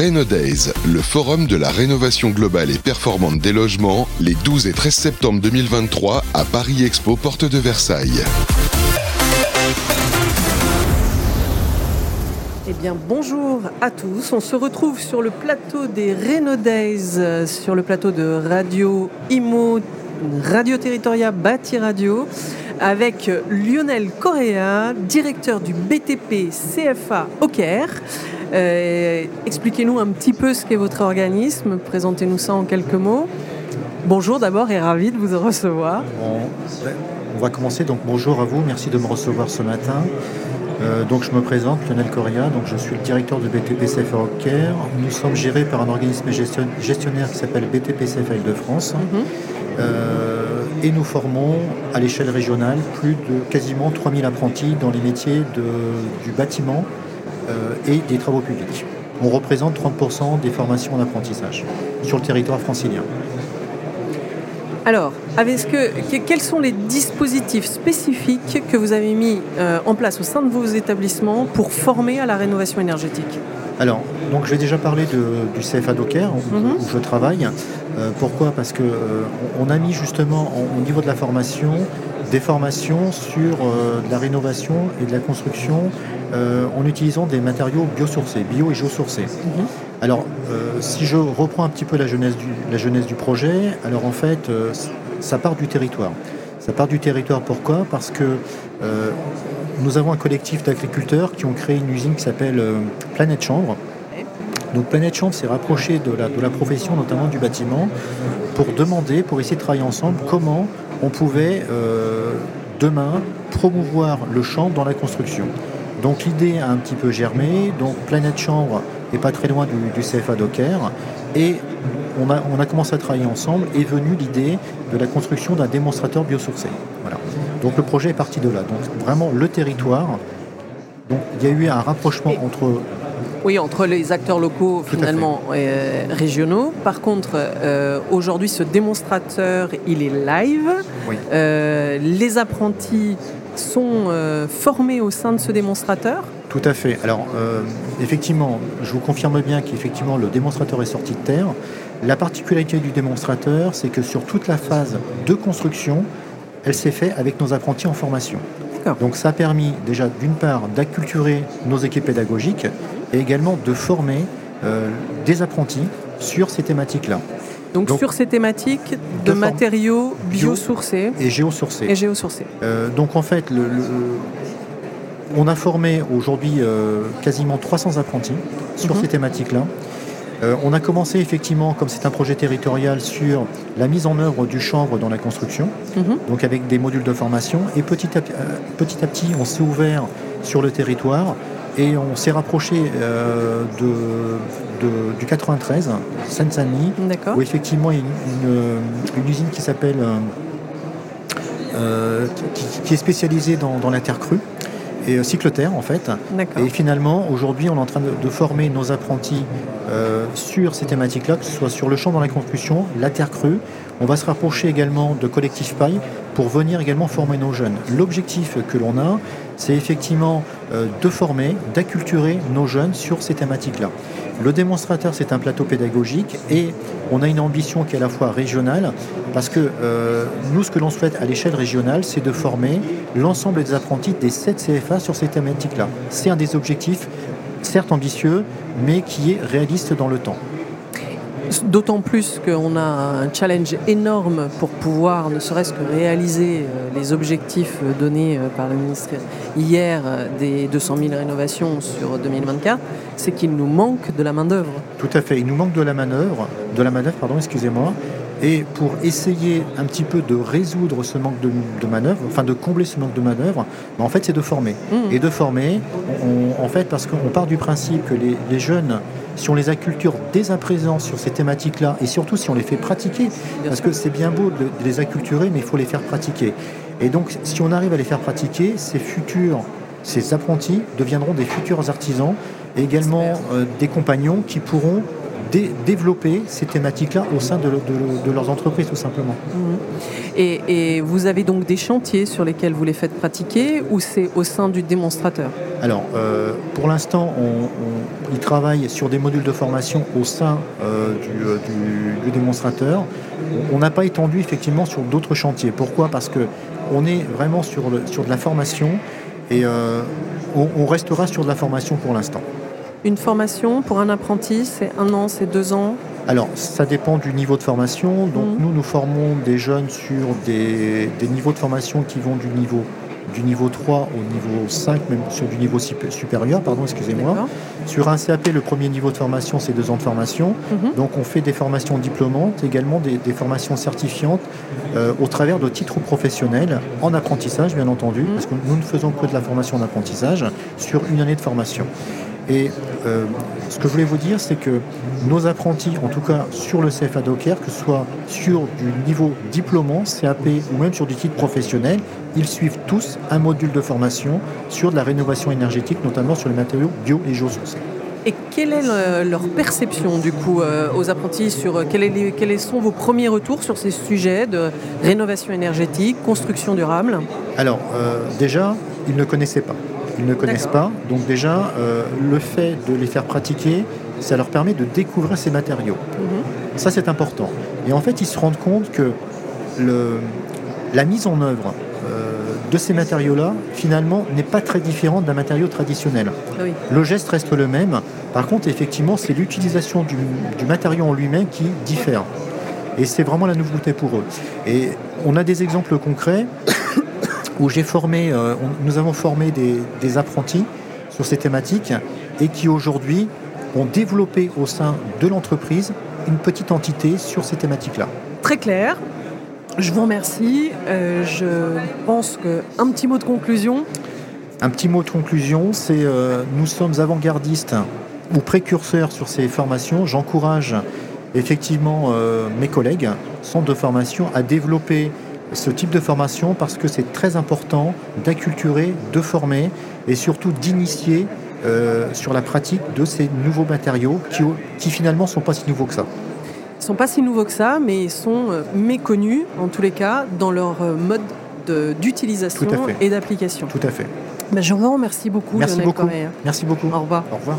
Days, le forum de la rénovation globale et performante des logements, les 12 et 13 septembre 2023 à Paris Expo, porte de Versailles. Eh bien, bonjour à tous. On se retrouve sur le plateau des Days, euh, sur le plateau de Radio Imo, Radio Territoria Bâti Radio, avec Lionel Correa, directeur du BTP CFA au Caire. Euh, expliquez-nous un petit peu ce qu'est votre organisme, présentez-nous ça en quelques mots. Bonjour d'abord et ravi de vous recevoir. on va commencer, donc bonjour à vous, merci de me recevoir ce matin. Euh, donc je me présente, Lionel Correa, je suis le directeur de BTP CFA Caire. Nous sommes gérés par un organisme gestionnaire qui s'appelle BTP CFA de france euh, et nous formons à l'échelle régionale plus de quasiment 3000 apprentis dans les métiers du bâtiment, et des travaux publics. On représente 30% des formations en apprentissage sur le territoire francilien. Alors, que, quels sont les dispositifs spécifiques que vous avez mis euh, en place au sein de vos établissements pour former à la rénovation énergétique? Alors, donc j'ai déjà parlé du CFA Docker où, mhm. je travaille. Euh, pourquoi? Parce qu'on on a mis justement au niveau de la formation des formations sur la rénovation et de la construction euh, en utilisant des matériaux biosourcés, bio et géosourcés. Mhm. Alors, euh, si je reprends un petit peu la jeunesse du, la jeunesse du projet, alors en fait, euh, ça part du territoire. Ça part du territoire pourquoi? Parce que nous avons un collectif d'agriculteurs qui ont créé une usine qui s'appelle Planète Chambre. Donc Planète Chambre s'est rapproché de la, de la profession, notamment du bâtiment, pour demander, pour essayer de travailler ensemble, comment on pouvait demain promouvoir le champ dans la construction. Donc l'idée a un petit peu germé. Donc Planète Chambre n'est pas très loin du, CFA Docker. Et on a, on a, commencé à travailler ensemble. Est venue l'idée de la construction d'un démonstrateur biosourcé. Voilà. Donc le projet est parti de là. Donc vraiment le territoire. Donc il y a eu un rapprochement entre oui, entre les acteurs locaux finalement euh, régionaux. Par contre, euh, aujourd'hui, ce démonstrateur, il est live. Euh, les apprentis sont formés au sein de ce démonstrateur Tout à fait. Alors, effectivement, je vous confirme bien qu'effectivement, le démonstrateur est sorti de terre. La particularité du démonstrateur, c'est que sur toute la phase de construction, elle s'est faite avec nos apprentis en formation. Donc ça a permis déjà d'une part d'acculturer nos équipes pédagogiques et également de former euh, des apprentis sur ces thématiques-là. Donc, sur ces thématiques de, matériaux biosourcés et géosourcés. Et géosourcés. Euh, donc en fait, le, on a formé aujourd'hui euh, quasiment 300 apprentis sur mhm. ces thématiques-là. Euh, on a commencé effectivement, comme c'est un projet territorial, sur la mise en œuvre du chanvre dans la construction, mhm. donc avec des modules de formation. Et petit à, petit, à petit, on s'est ouvert sur le territoire et on s'est rapproché de, du 93, Seine-Saint-Denis, où effectivement il y a une, usine qui s'appelle, euh, euh, qui, est spécialisée dans, la terre crue et euh, cycloterre en fait. Et finalement, aujourd'hui, on est en train de, former nos apprentis sur ces thématiques-là, que ce soit sur le champ dans la construction, la terre crue. On va se rapprocher également de Collectif Paille pour venir également former nos jeunes. L'objectif que l'on a, c'est effectivement de former, d'acculturer nos jeunes sur ces thématiques-là. Le démonstrateur, c'est un plateau pédagogique et on a une ambition qui est à la fois régionale, parce que euh, nous, ce que l'on souhaite à l'échelle régionale, c'est de former l'ensemble des apprentis des 7 CFA sur ces thématiques-là. C'est un des objectifs, certes ambitieux, mais qui est réaliste dans le temps. D'autant plus qu'on a un challenge énorme pour pouvoir ne serait-ce que réaliser euh, les objectifs donnés euh, par le ministre hier euh, des 200 000 rénovations sur 2024, c'est qu'il nous manque de la main-d'œuvre. Tout à fait, il nous manque de la main-d'œuvre, de la main-d'œuvre, pardon, excusez-moi. Et pour essayer un petit peu de résoudre ce manque de, de manœuvre, enfin de combler ce manque de manœuvre, ben, en fait c'est de former. Mmh. Et de former, en fait, parce qu'on part du principe que les jeunes si on les acculture dès à présent sur ces thématiques-là, et surtout si on les fait pratiquer, parce que c'est bien beau de les acculturer, mais il faut les faire pratiquer. Et donc, si on arrive à les faire pratiquer, ces futurs, ces apprentis deviendront des futurs artisans et également euh, des compagnons qui pourront développer ces thématiques-là au sein de, leurs entreprises, tout simplement. Mhm. Et, vous avez donc des chantiers sur lesquels vous les faites pratiquer ou c'est au sein du démonstrateur? Alors, euh, pour l'instant, on, ils travaillent sur des modules de formation au sein euh, du, démonstrateur. On n'a pas étendu effectivement sur d'autres chantiers. Pourquoi? Parce que on est vraiment sur, sur de la formation et euh, on restera sur de la formation pour l'instant. Une formation pour un apprenti, c'est un an, c'est deux ans alors, ça dépend du niveau de formation. Donc, mhm. nous, nous formons des jeunes sur des, niveaux de formation qui vont du niveau, du niveau 3 au niveau 5, même sur du niveau supérieur, pardon, excusez-moi. Sur un CAP, le premier niveau de formation, c'est deux ans de formation. Mhm. Donc, on fait des formations diplômantes, également des, formations certifiantes euh, au travers de titres professionnels, en apprentissage, bien entendu, mhm. parce que nous ne faisons que de la formation en apprentissage sur une année de formation. Et euh, ce que je voulais vous dire, c'est que nos apprentis, en tout cas sur le CFA Docker, que ce soit sur du niveau diplômant, CAP ou même sur du titre professionnel, ils suivent tous un module de formation sur de la rénovation énergétique, notamment sur les matériaux bio et géosourcés. Et quelle est leur perception du coup euh, aux apprentis sur euh, quels sont vos premiers retours sur ces sujets de rénovation énergétique, construction durable? Alors déjà, ils ne connaissaient pas ils ne connaissent pas. Donc déjà, euh, le fait de les faire pratiquer, ça leur permet de découvrir ces matériaux. Mhm. Ça, c'est important. Et en fait, ils se rendent compte que la mise en œuvre euh, de ces matériaux-là, finalement, n'est pas très différente d'un matériau traditionnel. Ah le geste reste le même. Par contre, effectivement, c'est l'utilisation du, du matériau en lui-même qui diffère. Et c'est vraiment la nouveauté pour eux. Et on a des exemples concrets où j'ai formé, euh, nous avons formé des, apprentis sur ces thématiques et qui aujourd'hui ont développé au sein de l'entreprise une petite entité sur ces thématiques-là. Très clair. Je vous remercie. Euh, je pense qu'un petit mot de conclusion. Un petit mot de conclusion, c'est euh, nous sommes avant-gardistes ou précurseurs sur ces formations. J'encourage effectivement mes collègues, centres de formation, à développer ce type de formation parce que c'est très important d'acculturer, de former et surtout d'initier euh, sur la pratique de ces nouveaux matériaux qui, qui finalement ne sont pas si nouveaux que ça. Ils ne sont pas si nouveaux que ça, mais ils sont euh, méconnus, en tous les cas, dans leur euh, mode d'utilisation et d'application. Tout à fait. Ben, je vous remercie beaucoup. Merci beaucoup. Merci beaucoup. Au revoir. Au revoir.